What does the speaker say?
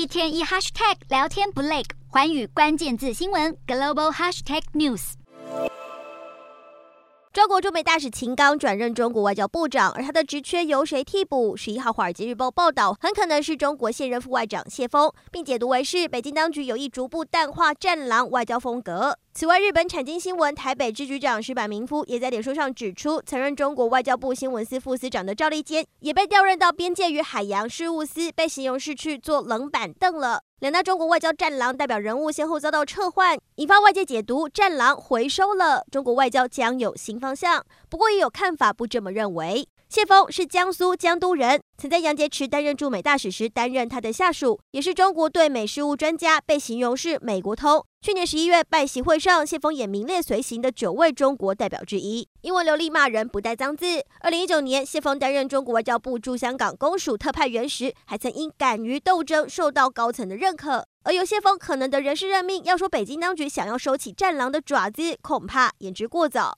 一天一 hashtag 聊天不累，环宇关键字新闻 global hashtag news。中国驻美大使秦刚转任中国外交部长，而他的职缺由谁替补？十一号《华尔街日报》报道，很可能是中国现任副外长谢峰，并解读为是北京当局有意逐步淡化战狼外交风格。此外，日本产经新闻台北支局长石坂明夫也在脸书上指出，曾任中国外交部新闻司副司长的赵立坚也被调任到边界与海洋事务司，被形容是去坐冷板凳了。两大中国外交战狼代表人物先后遭到撤换，引发外界解读战狼回收了，中国外交将有新方向。不过，也有看法不这么认为。谢锋是江苏江都人，曾在杨洁篪担任驻美大使时担任他的下属，也是中国对美事务专家，被形容是美国通。去年十一月拜席会上，谢峰也名列随行的九位中国代表之一，因为流利骂人不带脏字。二零一九年，谢峰担任中国外交部驻香港公署特派员时，还曾因敢于斗争受到高层的认可。而由谢峰可能的人事任命，要说北京当局想要收起战狼的爪子，恐怕言之过早。